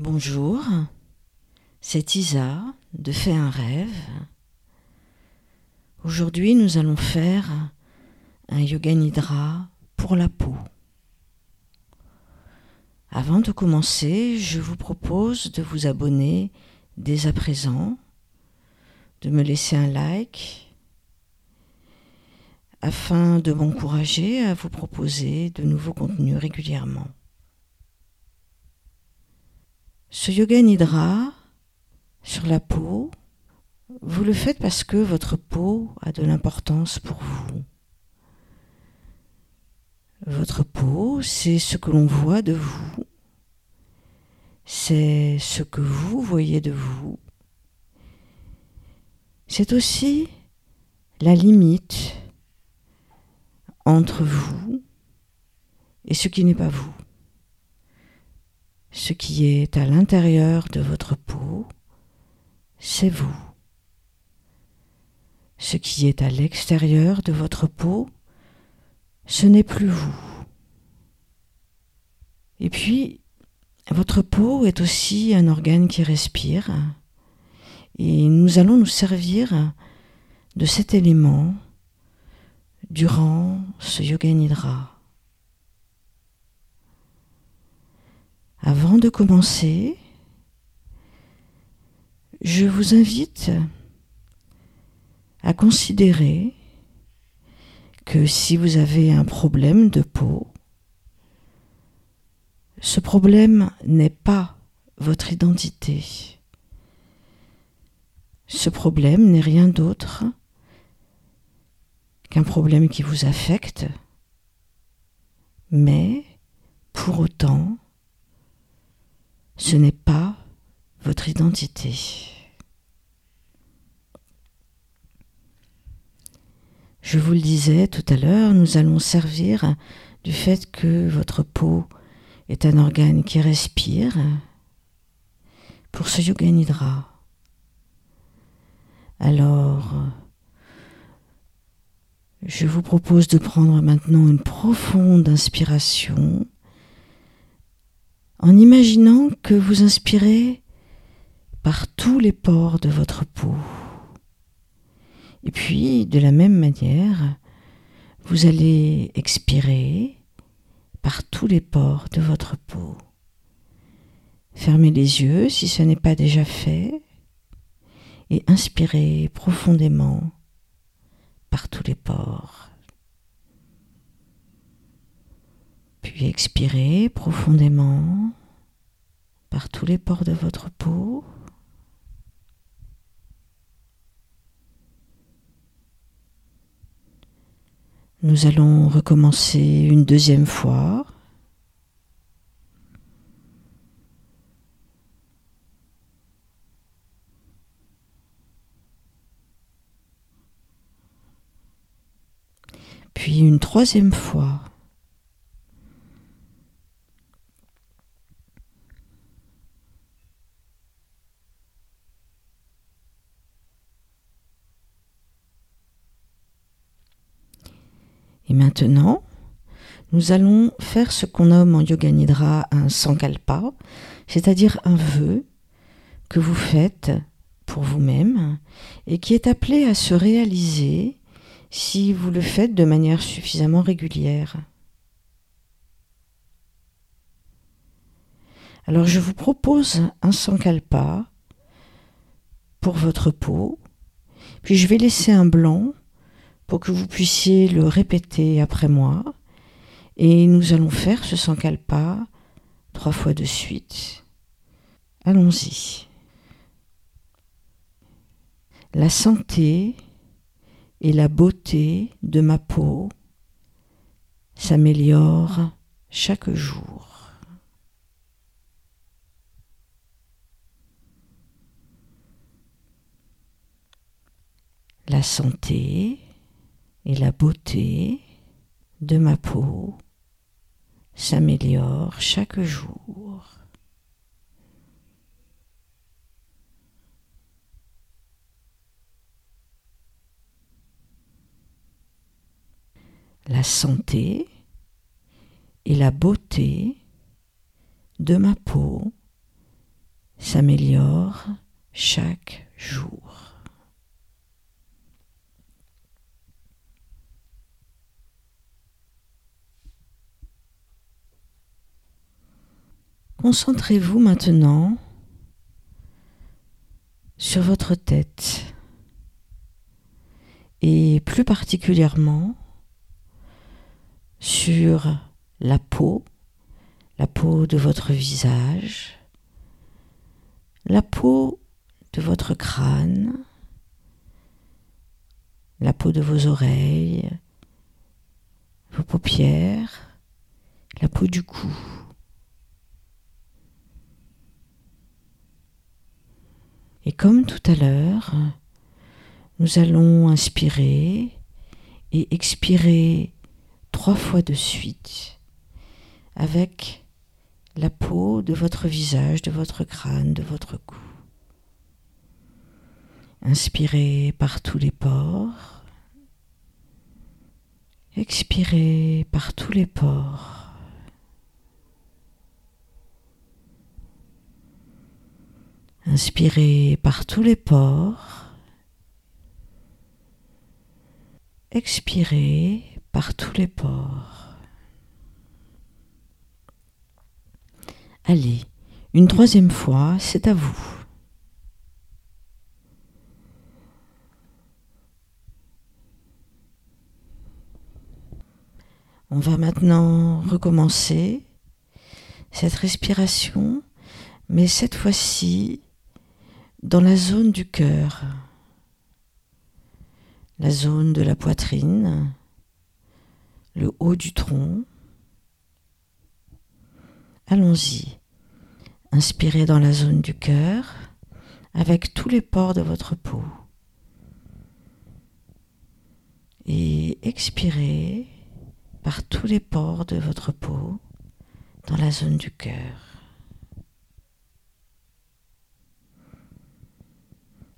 Bonjour, c'est Isa de Fait un rêve. Aujourd'hui, nous allons faire un yoga nidra pour la peau. Avant de commencer, je vous propose de vous abonner dès à présent, de me laisser un like afin de m'encourager à vous proposer de nouveaux contenus régulièrement. Ce yoga nidra sur la peau, vous le faites parce que votre peau a de l'importance pour vous. Votre peau, c'est ce que l'on voit de vous, c'est ce que vous voyez de vous. C'est aussi la limite entre vous et ce qui n'est pas vous ce qui est à l'intérieur de votre peau, c'est vous. Ce qui est à l'extérieur de votre peau, ce n'est plus vous. Et puis, votre peau est aussi un organe qui respire, et nous allons nous servir de cet élément durant ce yoga nidra. De commencer, je vous invite à considérer que si vous avez un problème de peau, ce problème n'est pas votre identité. Ce problème n'est rien d'autre qu'un problème qui vous affecte, mais pour autant, ce n'est pas votre identité. Je vous le disais tout à l'heure, nous allons servir du fait que votre peau est un organe qui respire pour ce yoga nidra. Alors, je vous propose de prendre maintenant une profonde inspiration en imaginant que vous inspirez par tous les pores de votre peau. Et puis, de la même manière, vous allez expirer par tous les pores de votre peau. Fermez les yeux si ce n'est pas déjà fait et inspirez profondément par tous les pores. Puis expirez profondément par tous les pores de votre peau. Nous allons recommencer une deuxième fois. Puis une troisième fois. Et maintenant, nous allons faire ce qu'on nomme en Yoga Nidra un sankalpa, c'est-à-dire un vœu que vous faites pour vous-même et qui est appelé à se réaliser si vous le faites de manière suffisamment régulière. Alors je vous propose un sankalpa pour votre peau, puis je vais laisser un blanc pour que vous puissiez le répéter après moi. Et nous allons faire ce sankalpa trois fois de suite. Allons-y. La santé et la beauté de ma peau s'améliorent chaque jour. La santé et la beauté de ma peau s'améliore chaque jour. La santé et la beauté de ma peau s'améliore chaque jour. Concentrez-vous maintenant sur votre tête et plus particulièrement sur la peau, la peau de votre visage, la peau de votre crâne, la peau de vos oreilles, vos paupières, la peau du cou. Et comme tout à l'heure, nous allons inspirer et expirer trois fois de suite avec la peau de votre visage, de votre crâne, de votre cou. Inspirez par tous les pores. Expirez par tous les pores. Inspirez par tous les pores. Expirez par tous les pores. Allez, une troisième fois, c'est à vous. On va maintenant recommencer cette respiration, mais cette fois-ci dans la zone du cœur, la zone de la poitrine, le haut du tronc. Allons-y. Inspirez dans la zone du cœur avec tous les pores de votre peau. Et expirez par tous les pores de votre peau dans la zone du cœur.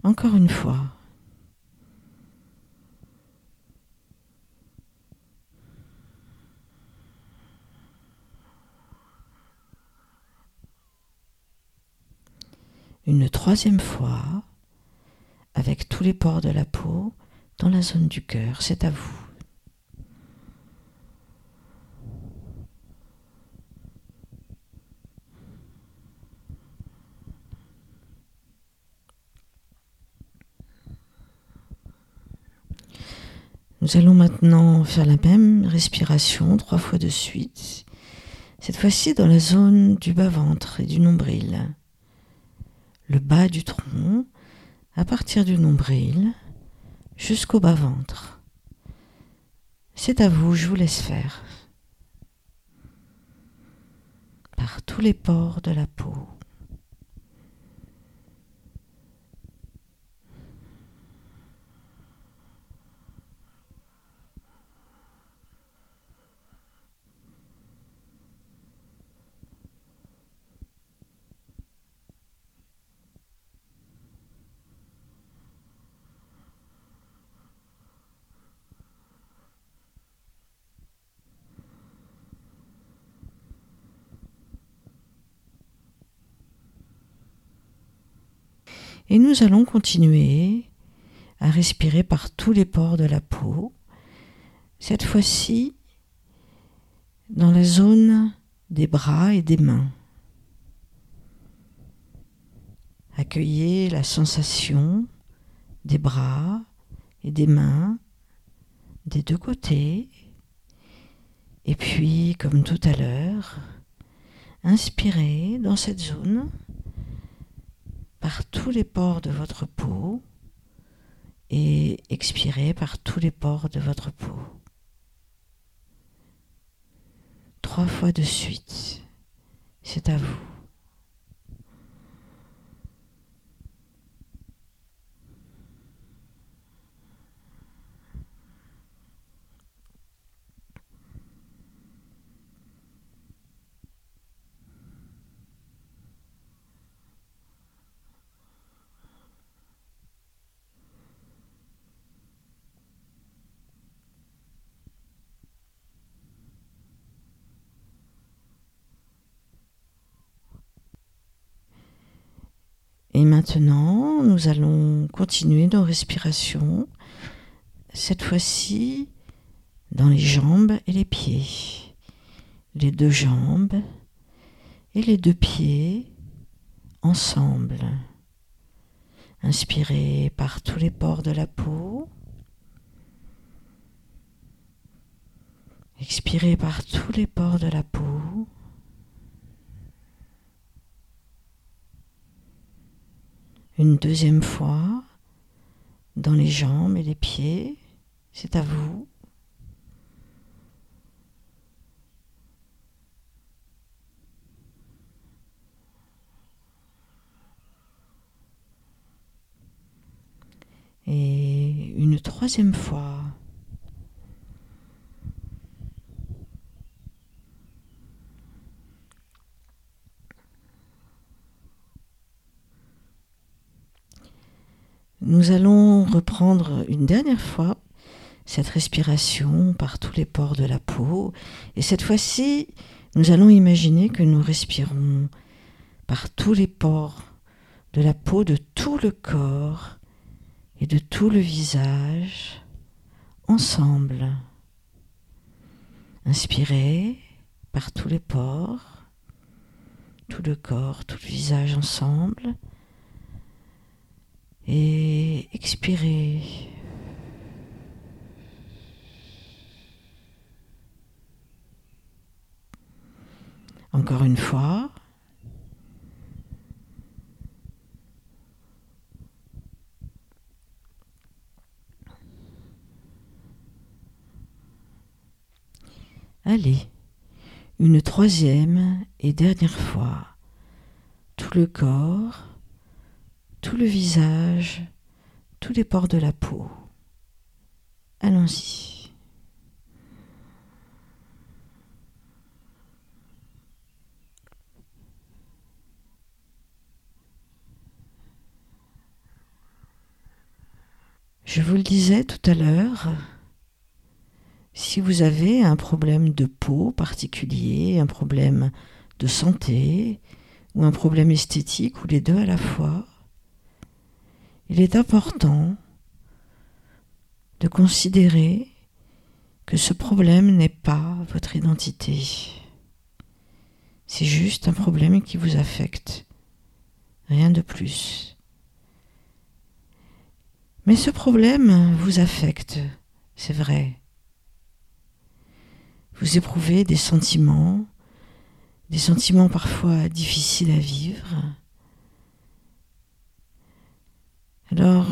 Encore une fois. Une troisième fois, avec tous les pores de la peau dans la zone du cœur, c'est à vous. Nous allons maintenant faire la même respiration trois fois de suite, cette fois-ci dans la zone du bas-ventre et du nombril. Le bas du tronc, à partir du nombril jusqu'au bas-ventre. C'est à vous, je vous laisse faire. Par tous les pores de la peau. Et nous allons continuer à respirer par tous les pores de la peau. Cette fois-ci, dans la zone des bras et des mains. Accueillez la sensation des bras et des mains des deux côtés. Et puis, comme tout à l'heure, inspirez dans cette zone par tous les pores de votre peau et expirez par tous les pores de votre peau. Trois fois de suite. C'est à vous. Et maintenant, nous allons continuer nos respirations, cette fois-ci dans les jambes et les pieds, les deux jambes et les deux pieds ensemble. Inspirez par tous les pores de la peau. Expirez par tous les pores de la peau. Une deuxième fois dans les jambes et les pieds. C'est à vous. Et une troisième fois. Allons reprendre une dernière fois cette respiration par tous les pores de la peau. Et cette fois-ci, nous allons imaginer que nous respirons par tous les pores de la peau de tout le corps et de tout le visage ensemble. Inspirez par tous les pores, tout le corps, tout le visage ensemble. Et expirez. Encore une fois. Allez, une troisième et dernière fois. Tout le corps, tout le visage, tous les pores de la peau. Allons-y. Je vous le disais tout à l'heure, si vous avez un problème de peau particulier, un problème de santé ou un problème esthétique ou les deux à la fois, il est important de considérer que ce problème n'est pas votre identité. C'est juste un problème qui vous affecte, rien de plus. Mais ce problème vous affecte, c'est vrai. Vous éprouvez des sentiments, des sentiments parfois difficiles à vivre. Alors,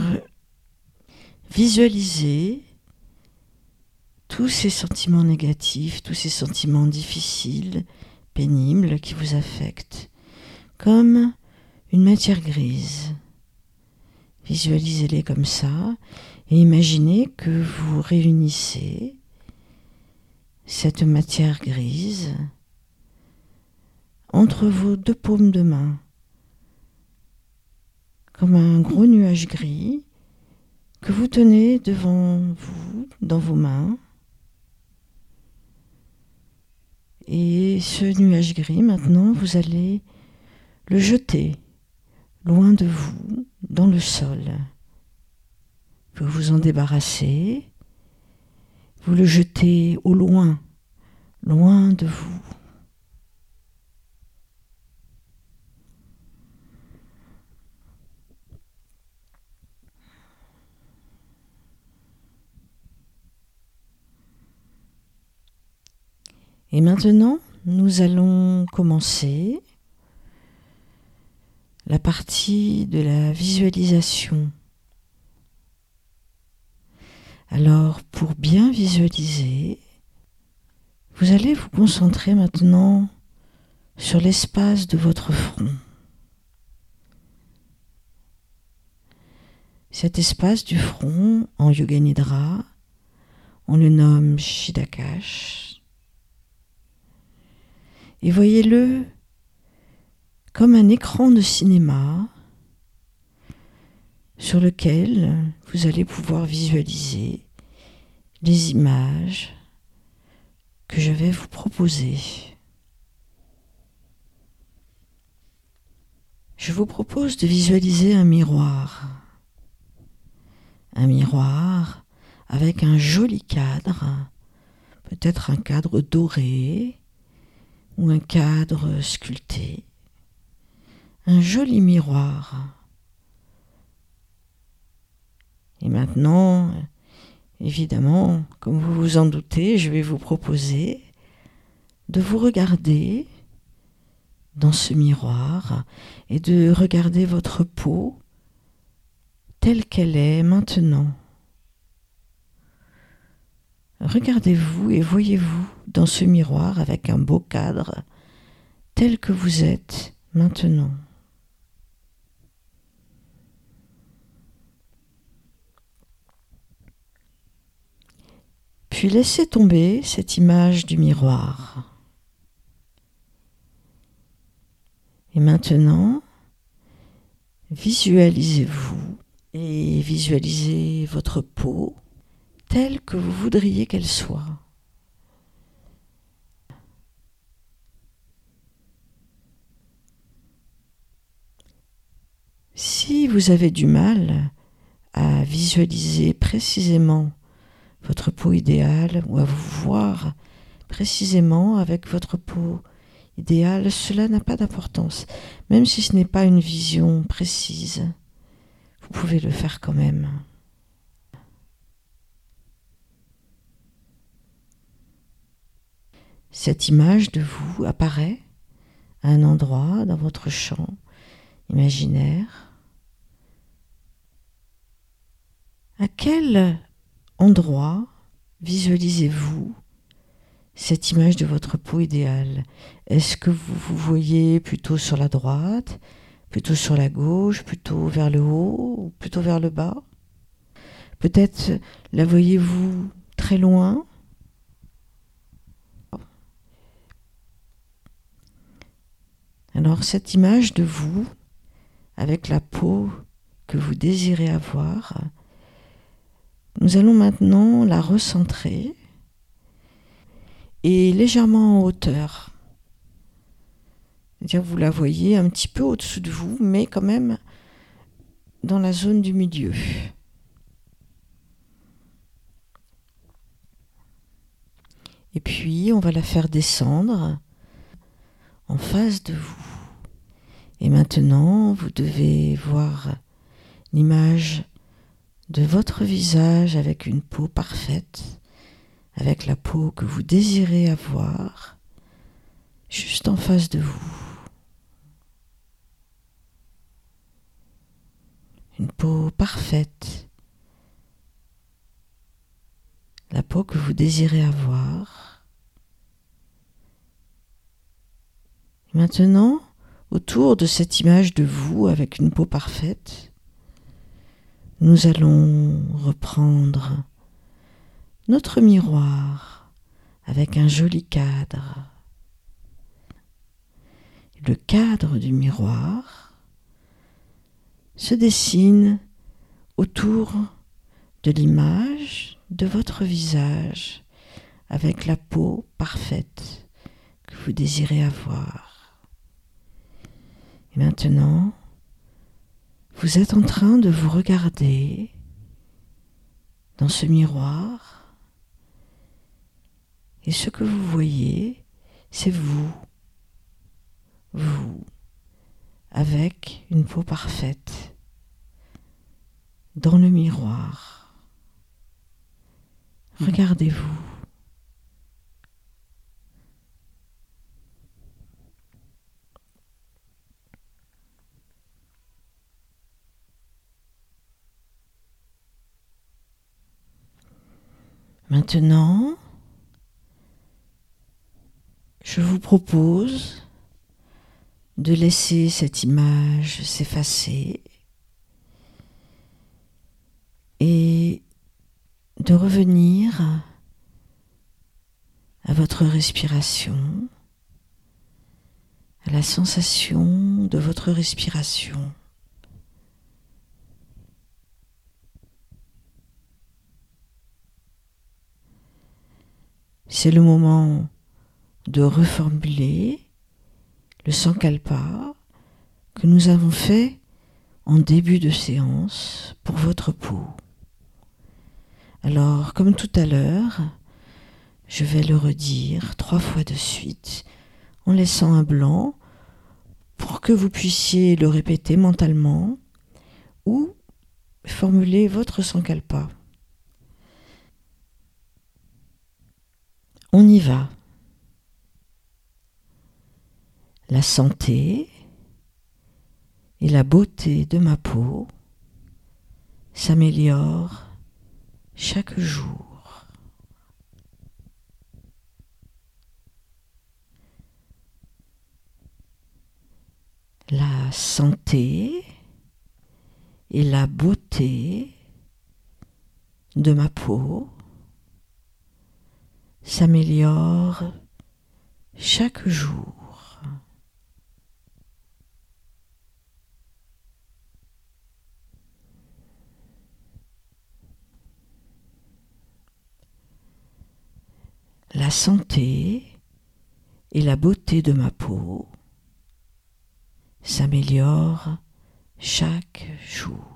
visualisez tous ces sentiments négatifs, tous ces sentiments difficiles, pénibles qui vous affectent, comme une matière grise. Visualisez-les comme ça et imaginez que vous réunissez cette matière grise entre vos deux paumes de main, comme un gros nuage gris que vous tenez devant vous, dans vos mains. Et ce nuage gris, maintenant, vous allez le jeter loin de vous, dans le sol. Vous vous en débarrassez vous le jetez au loin, loin de vous. Et maintenant, nous allons commencer la partie de la visualisation. Alors, pour bien visualiser, vous allez vous concentrer maintenant sur l'espace de votre front. Cet espace du front en Yoga Nidra, on le nomme Shidakash. Et voyez-le comme un écran de cinéma sur lequel vous allez pouvoir visualiser les images que je vais vous proposer. je vous propose de visualiser un miroir. Un miroir avec un joli cadre, peut-être un cadre doré ou un cadre sculpté. Un joli miroir. Et maintenant, évidemment, comme vous vous en doutez, je vais vous proposer de vous regarder dans ce miroir et de regarder votre peau telle qu'elle est maintenant. Regardez-vous et voyez-vous dans ce miroir avec un beau cadre tel que vous êtes maintenant. Puis laissez tomber cette image du miroir. Et maintenant, visualisez-vous et visualisez votre peau telle que vous voudriez qu'elle soit. Si vous avez du mal à visualiser précisément votre peau idéale ou à vous voir précisément avec votre peau idéal, cela n'a pas d'importance. Même si ce n'est pas une vision précise, vous pouvez le faire quand même. Cette image de vous apparaît à un endroit dans votre champ imaginaire. À quel endroit visualisez-vous cette image de votre peau idéale? Est-ce que vous vous voyez plutôt sur la droite, plutôt sur la gauche, plutôt vers le haut ou plutôt vers le bas? Peut-être la voyez-vous très loin? Alors cette image de vous, avec la peau que vous désirez avoir, nous allons maintenant la recentrer et légèrement en hauteur. C'est-à-dire vous la voyez un petit peu au-dessus de vous, mais quand même dans la zone du milieu. Et puis on va la faire descendre en face de vous. Et maintenant, vous devez voir l'image de votre visage avec une peau parfaite avec la peau que vous désirez avoir juste en face de vous. Une peau parfaite, la peau que vous désirez avoir. Maintenant, autour de cette image de vous avec une peau parfaite, nous allons reprendre notre miroir avec un joli cadre. Le cadre du miroir se dessine autour de l'image de votre visage avec la peau parfaite que vous désirez avoir. Et maintenant, vous êtes en train de vous regarder dans ce miroir et ce que vous voyez, c'est vous, vous, avec une peau parfaite, dans le miroir. Regardez-vous. Maintenant, je vous propose de laisser cette image s'effacer et de revenir à votre respiration, à la sensation de votre respiration. C'est le moment de reformuler le sankalpa que nous avons fait en début de séance pour votre peau. Alors, comme tout à l'heure, je vais le redire trois fois de suite en laissant un blanc pour que vous puissiez le répéter mentalement ou formuler votre sankalpa. On y va. La santé et la beauté de ma peau s'améliorent chaque jour. La santé et la beauté de ma peau s'améliorent chaque jour. la santé et la beauté de ma peau s'améliorent chaque jour.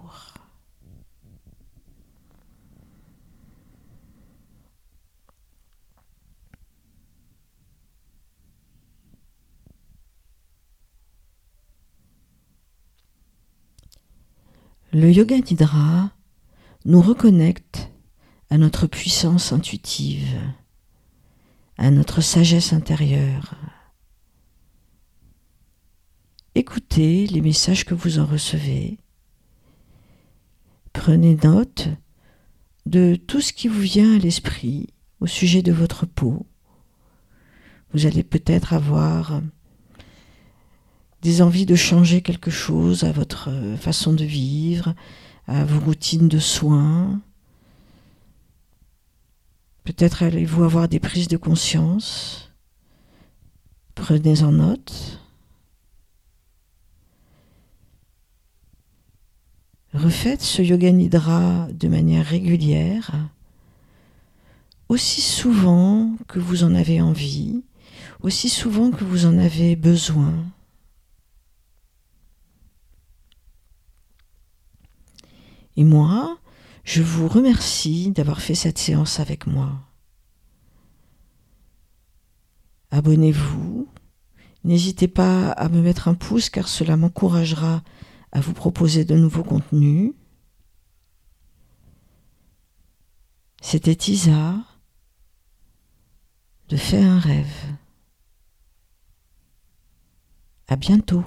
Le yoga nidra nous reconnecte à notre puissance intuitive à notre sagesse intérieure. Écoutez les messages que vous en recevez. Prenez note de tout ce qui vous vient à l'esprit au sujet de votre peau. Vous allez peut-être avoir des envies de changer quelque chose à votre façon de vivre, à vos routines de soins, Peut-être allez-vous avoir des prises de conscience. Prenez en note. Refaites ce yoga nidra de manière régulière, aussi souvent que vous en avez envie, aussi souvent que vous en avez besoin. Et moi, je vous remercie d'avoir fait cette séance avec moi. Abonnez-vous. N'hésitez pas à me mettre un pouce car cela m'encouragera à vous proposer de nouveaux contenus. C'était Isa de faire un rêve. À bientôt.